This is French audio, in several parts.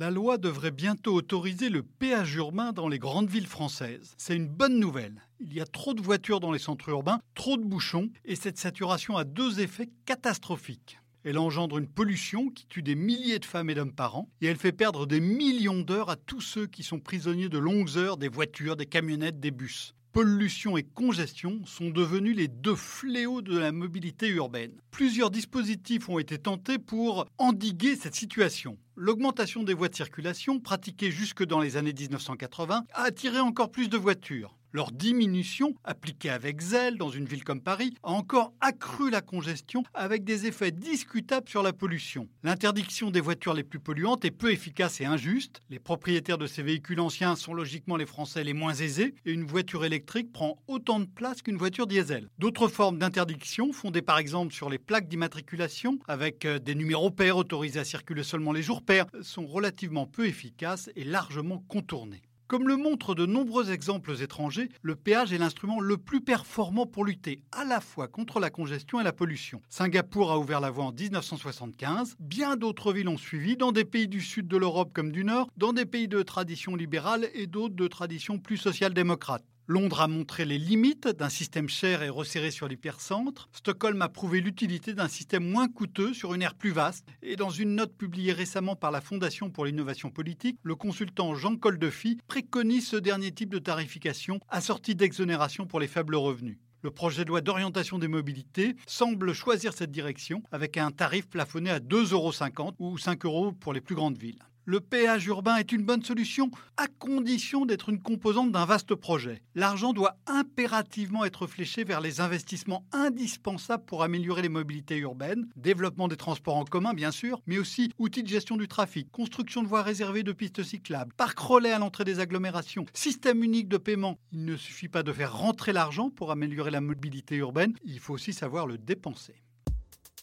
La loi devrait bientôt autoriser le péage urbain dans les grandes villes françaises. C'est une bonne nouvelle. Il y a trop de voitures dans les centres urbains, trop de bouchons, et cette saturation a deux effets catastrophiques. Elle engendre une pollution qui tue des milliers de femmes et d'hommes par an, et elle fait perdre des millions d'heures à tous ceux qui sont prisonniers de longues heures des voitures, des camionnettes, des bus pollution et congestion sont devenus les deux fléaux de la mobilité urbaine. Plusieurs dispositifs ont été tentés pour endiguer cette situation. L'augmentation des voies de circulation, pratiquée jusque dans les années 1980, a attiré encore plus de voitures. Leur diminution, appliquée avec zèle dans une ville comme Paris, a encore accru la congestion avec des effets discutables sur la pollution. L'interdiction des voitures les plus polluantes est peu efficace et injuste. Les propriétaires de ces véhicules anciens sont logiquement les Français les moins aisés et une voiture électrique prend autant de place qu'une voiture diesel. D'autres formes d'interdiction, fondées par exemple sur les plaques d'immatriculation avec euh, des numéros pairs autorisés à circuler seulement les jours pairs, sont relativement peu efficaces et largement contournées. Comme le montrent de nombreux exemples étrangers, le péage est l'instrument le plus performant pour lutter à la fois contre la congestion et la pollution. Singapour a ouvert la voie en 1975, bien d'autres villes ont suivi, dans des pays du sud de l'Europe comme du nord, dans des pays de tradition libérale et d'autres de tradition plus social-démocrate. Londres a montré les limites d'un système cher et resserré sur l'hypercentre. Stockholm a prouvé l'utilité d'un système moins coûteux sur une aire plus vaste. Et dans une note publiée récemment par la Fondation pour l'innovation politique, le consultant Jean Coldefy préconise ce dernier type de tarification assorti d'exonération pour les faibles revenus. Le projet de loi d'orientation des mobilités semble choisir cette direction avec un tarif plafonné à 2,50 euros ou 5 euros pour les plus grandes villes. Le péage urbain est une bonne solution à condition d'être une composante d'un vaste projet. L'argent doit impérativement être fléché vers les investissements indispensables pour améliorer les mobilités urbaines, développement des transports en commun bien sûr, mais aussi outils de gestion du trafic, construction de voies réservées de pistes cyclables, parcs relais à l'entrée des agglomérations, système unique de paiement. Il ne suffit pas de faire rentrer l'argent pour améliorer la mobilité urbaine, il faut aussi savoir le dépenser.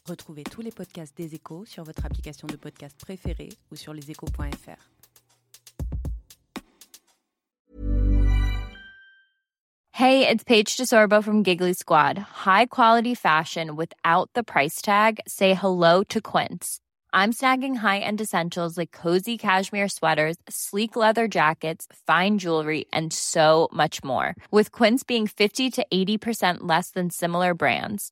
Retrouvez tous les podcasts des échos sur votre application de podcast préférée ou sur leséchos.fr. Hey, it's Paige DeSorbo from Giggly Squad. High quality fashion without the price tag. Say hello to Quince. I'm snagging high-end essentials like cozy cashmere sweaters, sleek leather jackets, fine jewelry, and so much more. With Quince being 50 to 80% less than similar brands